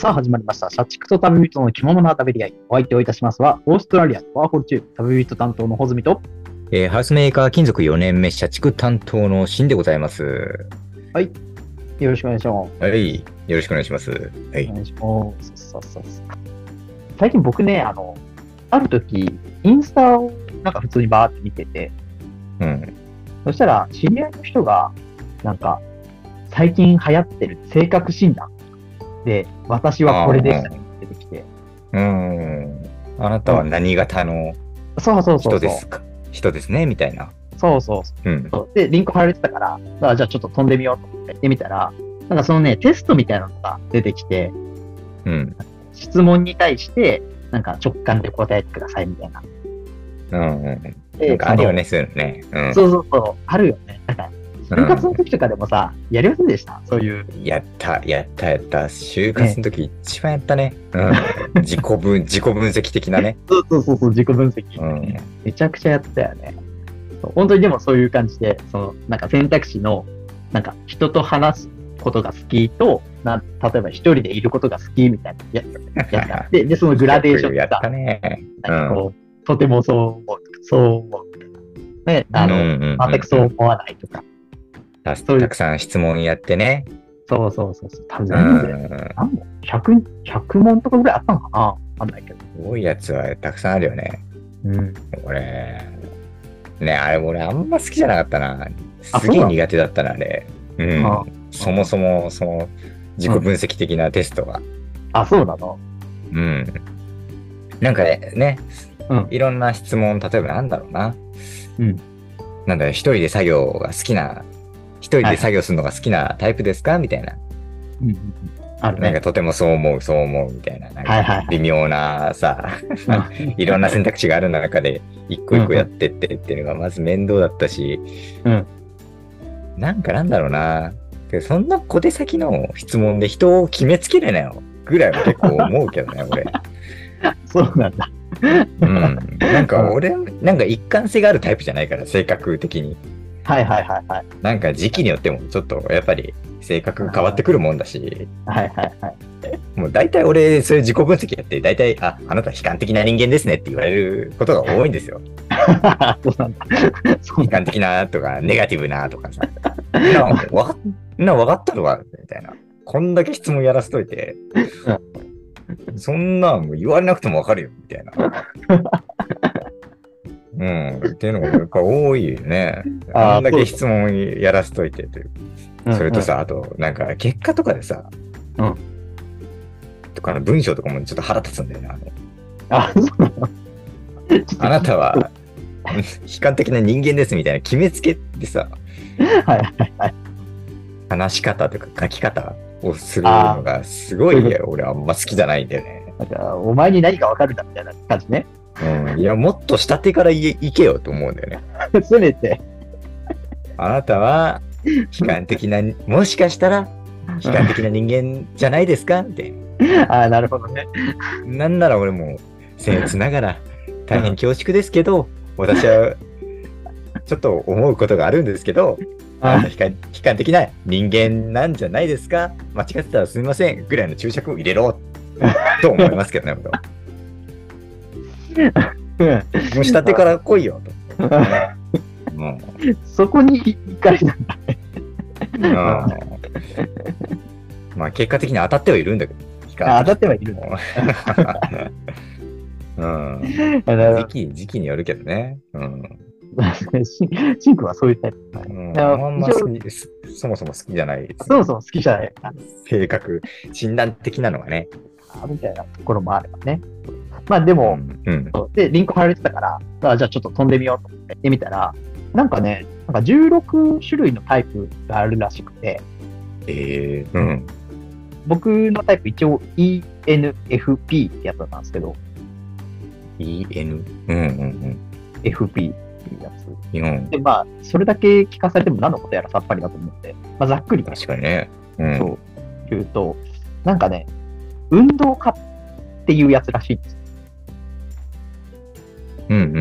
さあ始まりました。社畜と旅人の着物の食べり合い。お相手をいたしますは、オーストラリアワーホル中、旅人担当の穂積と、えーハウスメーカー金属4年目社畜担当のシンでございます。よろしくお願いします。はい。よろしくお願いします。はい。お願いします。そうそうそう最近僕ね、あの、ある時、インスタをなんか普通にバーって見てて、うん。そしたら知り合いの人が、なんか、最近流行ってる性格診断で、私はこれでしたね出てきて、うーん。あなたは何型のそうそうそうそう。人ですか？人ですねみたいな。そうそうそう。うん。で、リンク貼られてたから、あじゃあちょっと飛んでみようと思ってやってみたら、なんかそのね、テストみたいなのが出てきて、うん。質問に対して、なんか直感で答えてくださいみたいな。うん。うん。でなんかあるよね、そういうのね。うん。そうそうそう、あるよね。か、就活の時とかでもさ、やりませんでした？そういう。やった、やった、やった。就活の時一番やったね。うん。自己分、自己分析的なね。そうそうそうそう、自己分析、うん。めちゃくちゃやったよね。本当にでもそういう感じで、その、なんか選択肢の、なんか人と話すことが好きと、な例えば一人でいることが好きみたいなやつって、で、そのグラデーションやがったね。なんかこう、とてもそう思うそう思う。ね、あの、うんうんうん全くそう思わないとか。たくさん質問やってね。そうそうそうそう。多分う全部で、ん。何問 ?100、100問とかぐらいあったのかな？わかんないけど。多いやつはたくさんあるよね。うん。俺、ね、あれ俺あんま好きじゃなかったな。あすげえ苦手だったな、あれ。うんあ。そもそも、その、自己分析的なテストが。あ、そうなの？うん。なんかね、ね、うんいろんな質問、例えばなんだろうな。うん。なんだろう、一人で作業が好きな、一人で作業するのが好きなタイプですか？みたいな。うん。あるね。なんかとてもそう思う、そう思う、みたいな。なんか微妙なさ、うん いろんな選択肢がある中で、一個一個やってってっていうのがまず面倒だったし、うんなんかなんだろうな。でそんな小手先の質問で人を決めつけるなよ。ぐらいは結構思うけどね、俺。そうなんだ。うん。なんか俺、なんか一貫性があるタイプじゃないから、性格的に。はいはいはいはい。なんか時期によってもちょっとやっぱり性格が変わってくるもんだし、はいはいはい。もう大体俺、そういう自己分析やって、大体、あ、あなた悲観的な人間ですねって言われることが多いんですよ。そうなんだ。悲観的なとか、ネガティブなとかさ。な、わかっ、な、わかったのかみたいな。こんだけ質問やらせといて、そんなんもう言われなくてもわかるよ、みたいな。うん。っていうのがやっぱ多いよね。あんだけ質問やらせといてという。うんそれとさ、あと、なんか、結果とかでさ、うんとかの文章とかもちょっと腹立つんだよね。あのあ、なの？あなたは、悲観的な人間ですみたいな決めつけてさ、はいはいはい。話し方とか書き方をするのがすごい、俺あんま好きじゃないんだよね。お前に何がわかるんだみたいな感じね。うん、いや、もっと下手からいいけよと思うんだよね。せめて。あなたは悲観的な、もしかしたら悲観的な人間じゃないですか？って。ああ、なるほどね。なんなら俺も僭越ながら大変恐縮ですけど、私はちょっと思うことがあるんですけど、あ悲観悲観的な人間なんじゃないですか？間違ってたらすみませんぐらいの注釈を入れろと思いますけどね、本当うんもう下手から来いよと。もそこに怒りなんだ。まあ結果的に当たってはいるんだけど。あ当たってはいるんだ。うん、時期時期によるけどね。うん シンクはそういうタイプ。うん、あんまそもそも好きじゃないですそもそも好きじゃないか性格、診断的なのがね。な、みたいなところもあればね。まあでも、うん。で、リンク貼られてたから、あじゃあちょっと飛んでみようと思ってやってみたら、なんかね、なんか16種類のタイプがあるらしくて、ええうん。僕のタイプ一応 ENFP ってやつなんですけど、EN。うんうん FP っていうやつ。うん。うん。で、まあ、それだけ聞かされても何のことやらさっぱりだと思って、まあ、ざっくり確かにね。うん。そう言うと、なんかね、運動家っていうやつらしいんですよ。うんうん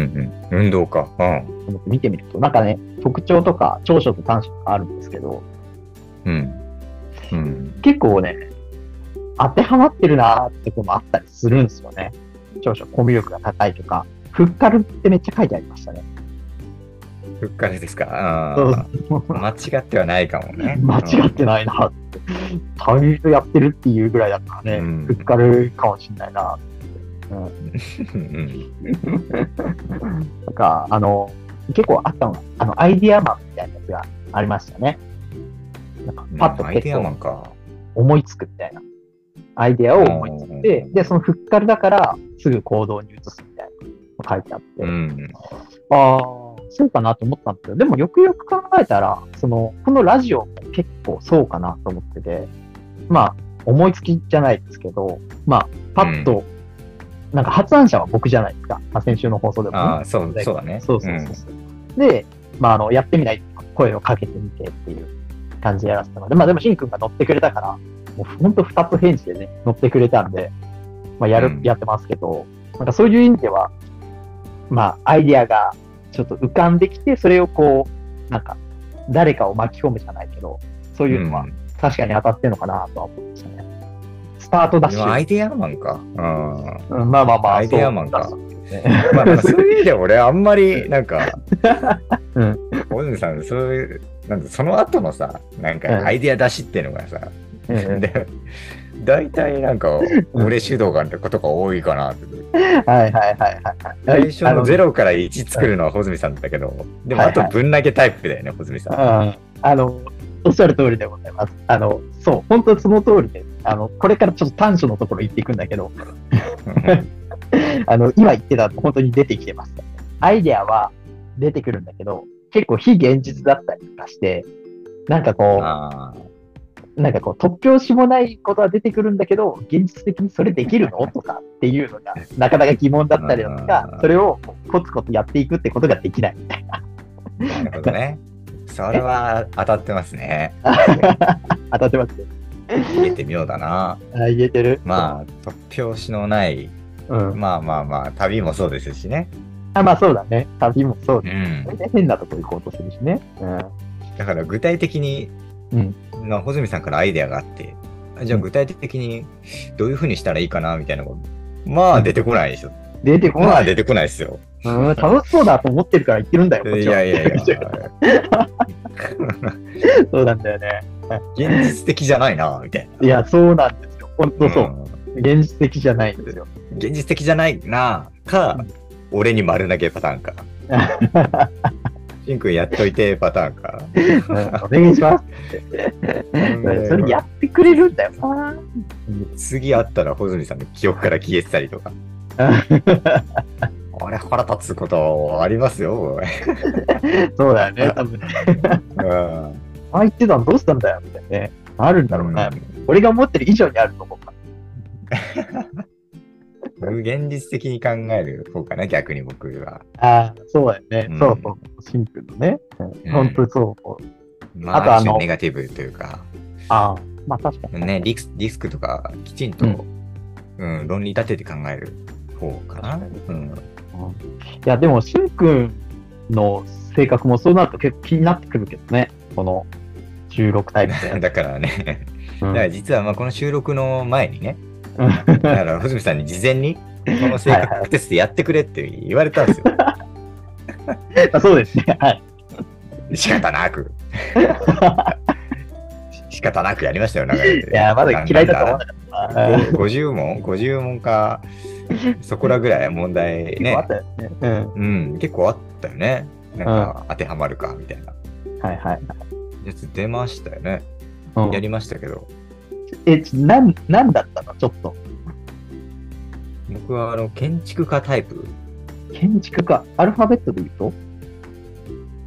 うん。運動家。うん。見てみると、なんかね、特徴とか長所と短所があるんですけど、うん。うん。結構ね、当てはまってるなーってとこもあったりするんですよね。長所コミュ力が高いとか、フッカルってめっちゃ書いてありましたね。ふっかりですか。間違ってはないかもね。間違ってないなって。旅人やってるっていうぐらいだったらね、うんフッカルかもしれないなって。うん。なん。か、あの、結構あったの、あの、アイディアマンみたいなやつがありましたね。なん。かパッと結構。思いつくみたいな。アイディアを思いついて、で、そのフッカルだからすぐ行動に移すみたいな書いてあって、うん。ああ、そうかなと思ったん。ですけど、でもよくよく考えたら、その、このラジオも結構そうかなと思ってて、まあ、思いつきじゃないですけど、まあ、パッと、なんか発案者は僕じゃないですか。まあ、先週の放送でもね、ああ、そう、そうだね。そうそうそうそう。で、まあ、あの、やってみない声をかけてみてっていう感じでやらせたので、まあでも、しんくんが乗ってくれたから、もう本当二つ返事でね、乗ってくれたんで、まあやる、うんやってますけど、なんかそういう意味では、まあ、アイディアがちょっと浮かんできて、それをこう、なんか、誰かを巻き込むじゃないけど、そういうのはん確かに当たってるのかなとは思いましたね。スタートダッシュ。アイデアマンか。うん。うんまあまあまあ、アイデアマンかまあ、そういう意味で俺あんまり、なんか、うん大泉さん、そういう、なんだその後のさ、なんうんかアイデア出しっていうのがさ、うんうんで、大体なんか、俺主導がってことが多いかなって。はいはいはいはいはい。最初の0から1作るのは穂積さんだけど、でもあとぶん投げタイプだよね、穂積さんあの、おっしゃる通りでございます。あの、そう、本当にその通りで、あの、これからちょっと短所のところ言っていくんだけど、あの、今言ってたの本当に出てきてます。アイデアは出てくるんだけど、結構非現実だったりとかして、なんかこあう、なんかこう、突拍子もないことは出てくるんだけど、現実的にそれできるの？とかっていうのが、なかなか疑問だったりだとかう、んそれをコツコツやっていくってことができないみたいな。あ、なるほどね。それは当たってますね。当たってますね。言えてみようだな。あ言えてる？まあ、突拍子のない、うん。まあまあまあ、旅もそうですしね。あ、まあそうだね。旅もそうだ。うん。大体変なとこ行こうとするしね。うん。だから具体的に、うんまあ、穂積さんからアイデアがあって、あじゃあ具体的にどういうふうにしたらいいかなみたいなのが、まあ出てこないでしょ。出てこない。まあ出てこないですよ。うん、楽しそうだと思ってるから言ってるんだよ、い。やいやいや。そうなんだよね。現実的じゃないな、みたいいや、そうなんですよ。本当な。そう。ん現実的じゃないんですよ。現実的じゃないな、か、俺に丸投げパターンか。しんくんやっといてパターンか。うんお願いします。それやってくれるんだよな。次会ったら穂積さんの記憶から消えてたりとか。あれ腹立つことありますよ。そうだよね、多分ね。うんあ言ってたのどうしたんだよ、みたいなね。あるんだろうね。俺が思ってる以上にあると思うから。無現実的に考える方かな、逆に僕は。ああ、そうだよね。うんそうそう。シンプルのね。うん本当にそう。まあ、あとあのネガティブというか、ああ、まあ確かに。ね、リスリスクとかきちんと、うん論理立てて考える方かな。うん、いや、でも、しんくんの性格もそうなると結構気になってくるけどね。この16タイプで。だからね、うんだから実はまあこの収録の前にね、うんだから穂積さんに事前に、この性格テストやってくれって言われたんですよ。あそうですね。はい。仕方なく。仕方なくやりましたよ、流れて。いや、まだ嫌いだと思わなかったな。50問 ?50 問か、そこらぐらい問題結構あねっ。たよね。うん。うん、結構あったよね。なんか当てはまるかみたいなはいはい。やつ出ましたよね。うんやりましたけど、え、ちなん、なんだったの？ちょっと。僕はあの建築家タイプ。建築家、アルファベットで言うと？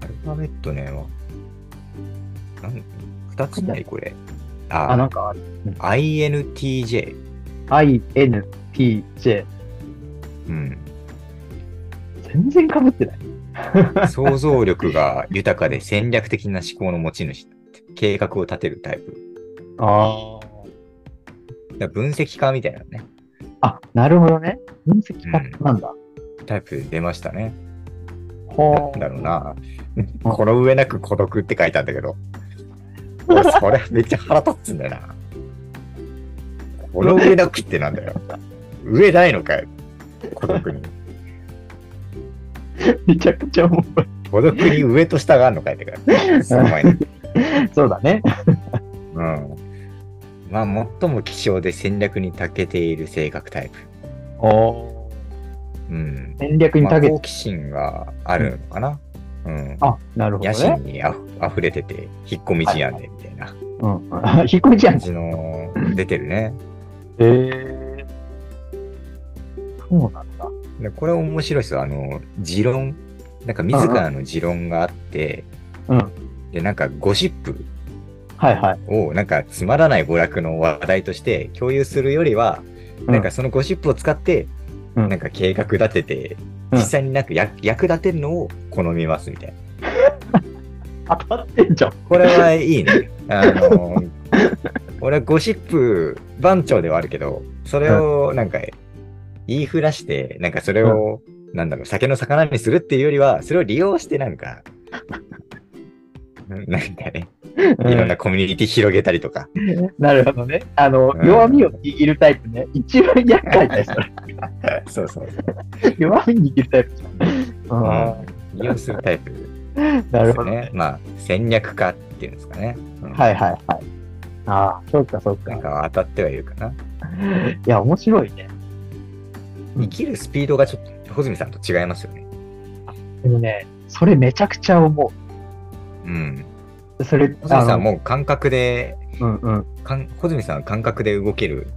アルファベットね、なん2つないこれ。あ、あ、なんか、INTJ。INTJ。うん。全然被ってない。想像力が豊かで戦略的な思考の持ち主。計画を立てるタイプ。あだから分析家みたいなね、あ。あ、なるほどね。分析家なんだ。タイプで出ましたね。ほなんだろうな。う んこの上なく孤独って書いたんだけど。俺それめっちゃ腹立つんだよな。この上なくってなんだよ。上ないのかよ。孤独に。めちゃくちゃ重い。孤独に上と下があるのかいってか。すごいね。そうだね。うん。まあ、最も希少で戦略に長けている性格タイプ。おうん。戦略にまあ、長けて、好奇心があるのかな。うん。あ、なるほど野心ね。にあふ溢れてて、引っ込み思案でみたいなうん。引っ込みじゃん感。じの出てるね。へえ。そうなんだ。でこれ面白いですよ。あの、持論。なんか自らの持論があって、うん。で、なんかゴシップはいはい。をなんかつまらない娯楽の話題として共有するよりは、うんなんかそのゴシップを使って、うんなんか計画立てて、うん実際になんか役役立てるのを好みますみたいな。当たってんじゃん。これはいいね。あの、俺はゴシップ番長ではあるけど、それをなんか言いふらして、なんかそれを、なんだろう、酒の魚にするっていうよりは、それを利用してなんか、なんかね、いろんなコミュニティ広げたりとか。なるほどね。あの、うん弱みを握るタイプね。一番厄介だよ、それ。そうそう 弱み握るタイプう。う利用するタイプでん。なるほどね。。まあ、戦略家っていうんですかね。うんはいはいはい。ああ、そうかそうか。なんか当たってはいるかな。いや、面白いね。うん生きるスピードがちょっと、穂積さんと違いますよね。でもね、それめちゃくちゃ思うん。う。それ、穂積さんもう感覚で、うんうん。かん穂積さんは感覚で動ける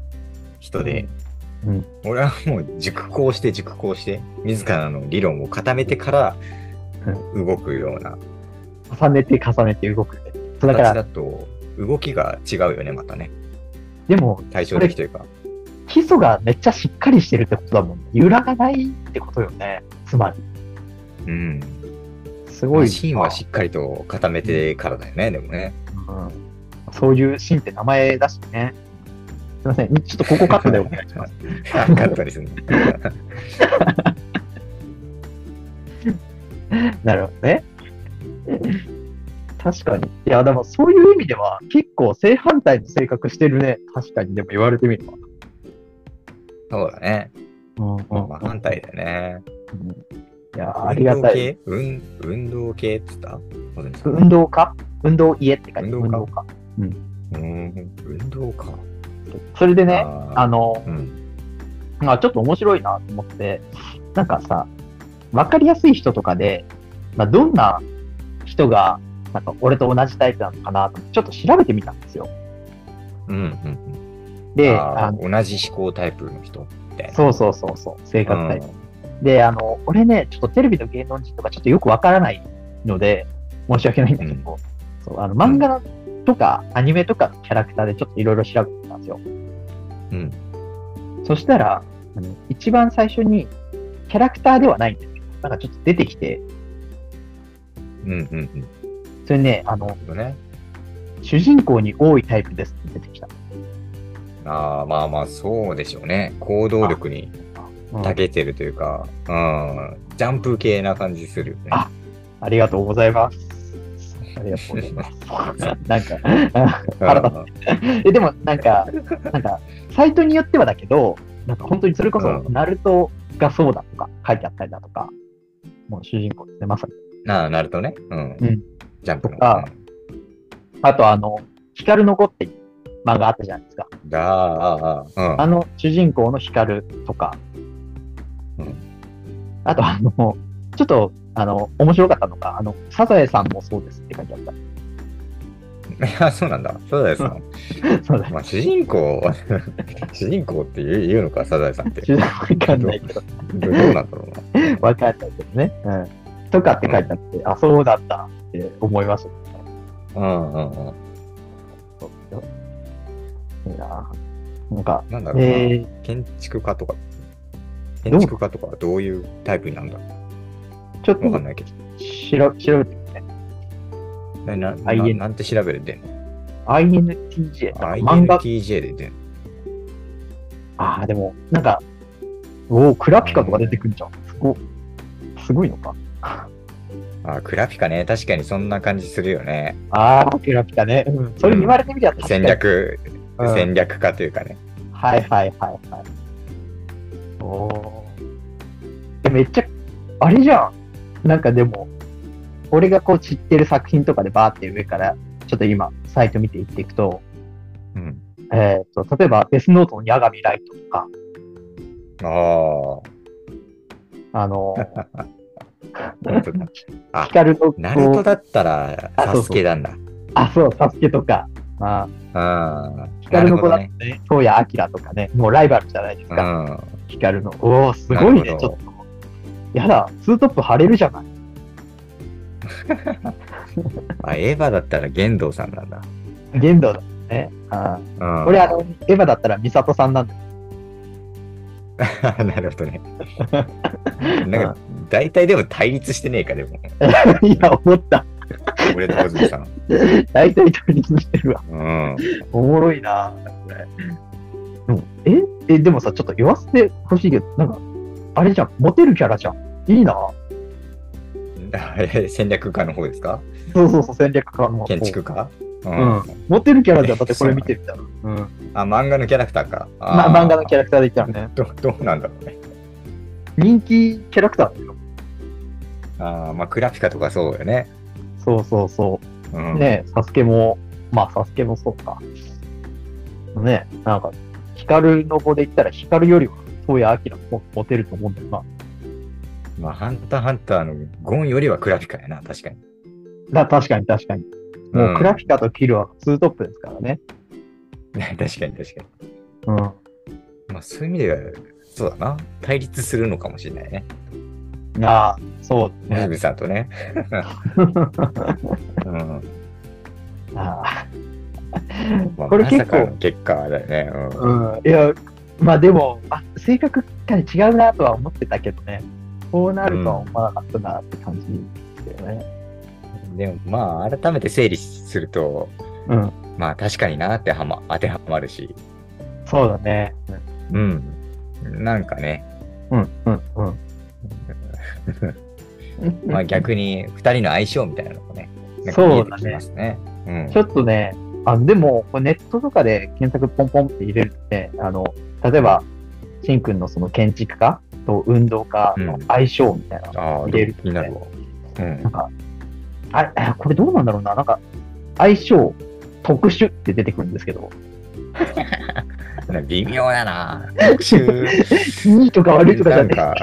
人で、うん俺はもう熟考して熟考して、自らの理論を固めてから動くような重ねて重ねて動くね。そうだか形ら、だと、動きが違うよね、またね。でも、対照的というか。基礎がめっちゃしっかりしてるってことだもんね。揺らがないってことよね。つまり。うん。すごい。芯はしっかりと固めてからだよね、でもね。うん、そういうシーンって名前だしね。すいません。ちょっとここカットでお願いします。カットにするの。なるほどね。確かに。いや、でもそういう意味では結構正反対の性格してるね。確かに。でも言われてみれば。そうだね。うんうんまあ、反対だよね。いや、ありがたい。運動系？運運動系って言った？運動家運動家って書いてある運動家運動家。うん、運動か。それでね、あの、うん。まあちょっと面白いなと思って、なんかさ、わかりやすい人とかで、まあどんな人が、なんか俺と同じタイプなのかなと、ちょっと調べてみたんですよ。うん、うん。で、同じ思考タイプの人みたいな。そうそうそうそう、性格タイプ。うんで、あの、俺ね、ちょっとテレビの芸能人とかちょっとよくわからないので、申し訳ないんだけど、そうあの漫画とかアニメとかのキャラクターでちょっといろいろ調べてみたんですよ。うん。そしたら、あの一番最初に、キャラクターではないんですけど、なんかちょっと出てきて、うん、うん、うん。それね、あの、ね。主人公に多いタイプですって出てきた。ああ、まあまあ、そうでしょうね。行動力にうん長けてるというか、うん、ジャンプ系な感じするよね。あありがとうございます。ありがとうございます。なんか、あ腹立つえ、でもなんか、なんか、サイトによってはだけど、なんか本当にそれこそ、うんナルトがそうだとか書いてあったりだとか、もう主人公ですね、まさに。ああ、なるとね。うん。うんジャンプの。とかあとあの、ヒカルの子っていう漫画あったじゃないですか。うん、ああ、ああ、あの主人公のヒカルとか、うんあとあの、ちょっと、あの、面白かったのが、あの、サザエさんもそうですって書いてあった。うん。いや、そうなんだ。サザエさん。そうだまあ、主人公、主人公って言う言うのか、サザエさんって。わかんないけど、どどうなんだろうな。わかんないけどね。うん。とかって書いてあって、あ、そうだったって思いましたね。うんうんうん。そういやーなんか、なんだろうな。えー、建築家とか。建築家とかはどういうタイプになるんだろちょっうわかんとないけど。しら調べてみてね。なななんて調べるで INTJ。?INTJ で出んのああ、でも、なんか、おお、クラピカとか出てくるじゃん。すご、すごいのか？あ、クラピカね。確かにそんな感じするよね。ああ、クラピカね。うん。それ言われてみりゃ確かに戦。略、うん戦略家というかね。はいはいはいはい。おーめっちゃ、あれじゃん。なんかでも、俺がこう知ってる作品とかでバーって上から、ちょっと今、サイト見ていっていくと、うん。えっ、と、例えば、デスノートの八神ライトとか、ああ。あの、ヒカルの、ナルトだったら、あそうそうサスケなんだ。あ、そう、サスケとか、あああ。ヒカルの子だなるとね、東谷明とかね、もうライバルじゃないですか、ね。ヒカルの。おー、すごいね、ちょっと。やだ、ツートップ貼れるじゃない。うん。あ、エヴァだったら玄道さんなんだ。玄道だね。あうん。俺、あの、エヴァだったらミサトさんなんだよ。なるほどね。なんか、大体でも対立してねえか、でも。いや、思った。俺と小泉さん。大体取りしてるわ。うん。おもろいなこれ。え？え、でもさ、ちょっと言わせてほしいけど、なんか、あれじゃん、モテるキャラじゃん。いいなえ 戦略家の方ですか？そうそうそう、戦略家の。建築家？ううん。モテるキャラじゃん、だってこれ見てみたら。うん。あ、漫画のキャラクターか。まあ、漫画のキャララクターで言ったらね。どどうなんだろうね。人気キャラクターだよ。あーまあ、クラピカとかそうよね。そうそうそうん。う。ねサスケも、まあ、サスケもそうか。ねなんか、ヒカルの子で言ったら、ヒカルよりは、東谷明の方がモテると思うんだよな。まあ、ハンターハンターのゴンよりはクラピカやな、確かに。だ確かに確かに。もう、うんクラピカとキルはツートップですからね。確かに確かに。うん。まあ、そういう意味では、そうだな。対立するのかもしれないね。ああ、そうね。泉さんとね。うん。あまあ、これ結構まさかの結果だよね。あうん。いや、まあでも、あ性格が違うなとは思ってたけどね。こうなるとは思わなかったなって感じですよね。うん。でも、まあ、改めて整理すると、うん。まあ、確かになってはま当てはまるし、そうだね。うん。なんかね、うん、うん、うん。まあ逆に二人の相性みたいなのもね、なんかそうだね見えてきますね。うんちょっとね、あでも、ネットとかで検索ポンポンって入れるって、あの、例えば、しんくんのその建築家と運動家の相性みたいなのああ、入れる気になるわ。うんなん。か、あこれどうなんだろうな。なんか、相性特殊って出てくるんですけど、微妙だな。特集。いいとか悪いとかじゃねなんか、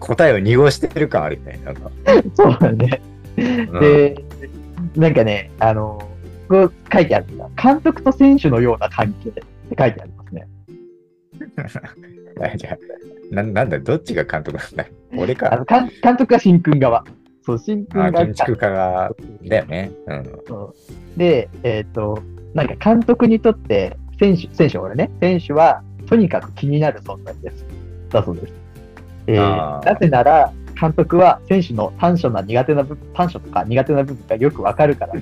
答えを濁してる感あるよね。なんか。そうだね。うんで、なんかね、あの、こう書いてあるんだ。監督と選手のような関係って書いてありますね。あ じゃあな、なんだ、どっちが監督なんだ？俺あか。の監監督が新君側。そう、新君あが建築家が、だよね。うん。で、えっ、と、なんか監督にとって、選手、選手は俺ね、選手はとにかく気になる存在です。だそうです。えなぜなら、監督は選手の短所な苦手な部分、短所とか苦手な部分がよくわかるから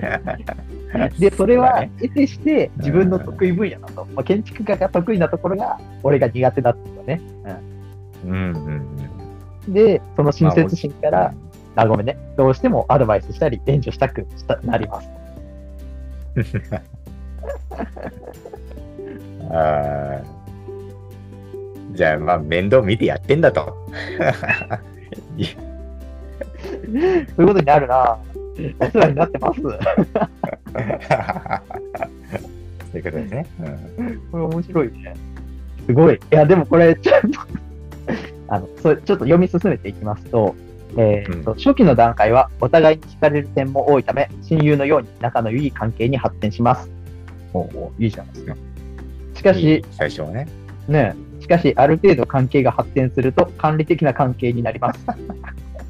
でそれは得てして自分の得意分野だと。まあ、建築家が得意なところが俺が苦手だってことね。うんうんうん、で、その親切心かうん。ら、あ、ごめんね、どうしてもアドバイスしたり、援助したくしたなります。あーじゃあ、まあ、面倒見てやってんだと。いそういうことになるな。お世話になってます。そういうことですね。うんこれ面白いね。すごい。いや、でもこれ、ちょっと、あの、それちょっと読み進めていきますと、えーと初期の段階はお互いに惹かれる点も多いため、親友のように仲のいい関係に発展します。おうおういいじゃないですか。しかいいし、最初はね。ね、しかし、ある程度関係が発展すると、管理的な関係になります。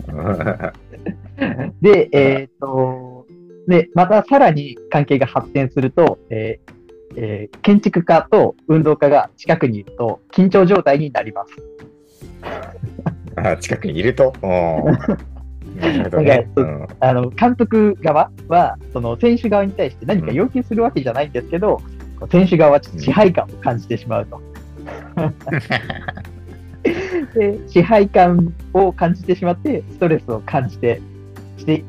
で、えっ、と、で、またさらに関係が発展すると、えーえー建築家と運動家が近くにいると緊張状態になります。あ近くにいると？あの監督側はその選手側に対して何か要求するわけじゃないんですけど、こう選手側はちょっと支配感を感じてしまうと。で支配感を感じてしまって、ストレスを感じてして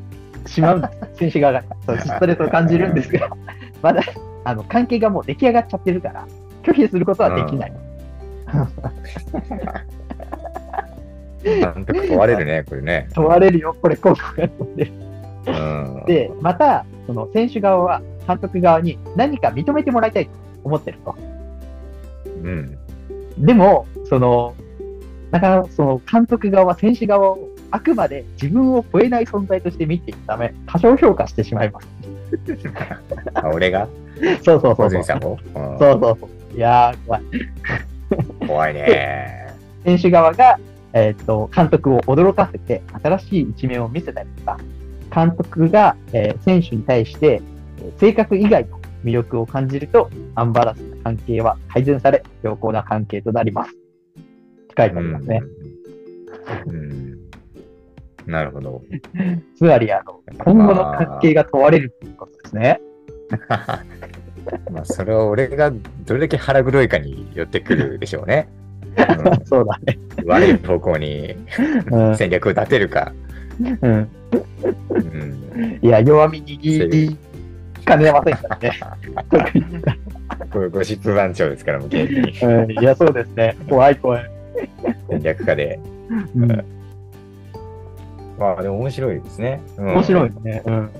しまう選手側が、そうストレスを感じるんですが、まだあの関係がもう出来上がっちゃってるから、拒否することはできない。監督問われるね、これね。問われるよ、これ、効果が問われる。うん。で、また、その選手側は監督側に何か認めてもらいたいと思ってると。うん。でも、その、なかなかその監督側は選手側をあくまで自分を超えない存在として見ていくため、過小評価してしまいます。あ俺が？そうそうそうそう。そうそうそう。いやー、怖い。怖いね。選手側が、えーっと監督を驚かせて新しい一面を見せたりとか、監督が、えー選手に対してえー性格以外の魅力を感じると、アンバランスな関係は改善され、良好な関係となります。って書いてありますね。うん。うんなるほど。つまり、あの、今後の関係が問われるということですね。まあ、それは俺がどれだけ腹黒いかによってくるでしょうね。そうだね。うん悪い方向にうん戦略を立てるか。うん。うん、いや、弱み握りかねませんからね。特にこれゴシップ番長ですから、もう現にうん、いや、そうですね。怖い怖い。戦略家で。うん、まあ、でも面白いですね。うん面白い。ね。うん。うん。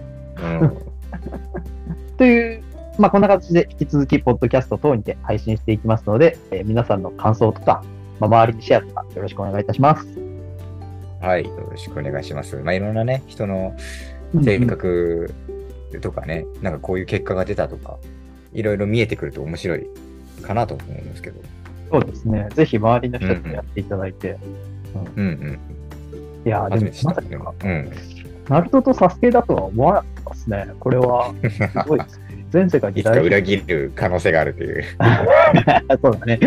という、まあ、こんな形で引き続き、ポッドキャスト等にて配信していきますので、えー皆さんの感想とか、まあ、周りにシェアとか、よろしくお願いいたします。はい、よろしくお願いします。まあ、いろんなね、人の性格とかね、なんかこういう結果が出たとか、いろいろ見えてくると面白いかなと思うんですけど。そうですね。ぜひ、周りの人とやっていただいて。うんうん。いや、でも。まさか、うん。ナルトとサスケだとは思わなかったですね。これは、すごいですね。全世界いつかで大裏切る可能性があるという、そうだね。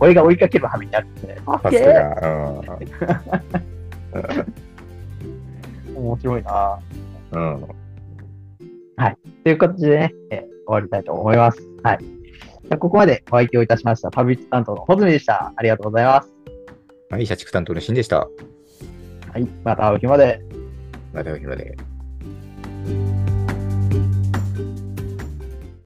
俺が追いかける羽目になるんで、サパススケが。面白いなうん。うん。という形でね、えー終わりたいと思います。はい。じゃあここまでお相手をいたしました、パブリック担当のホズミでした。ありがとうございます。はい、社畜担当のシンでした。はい。また会う日まで。またお暇で。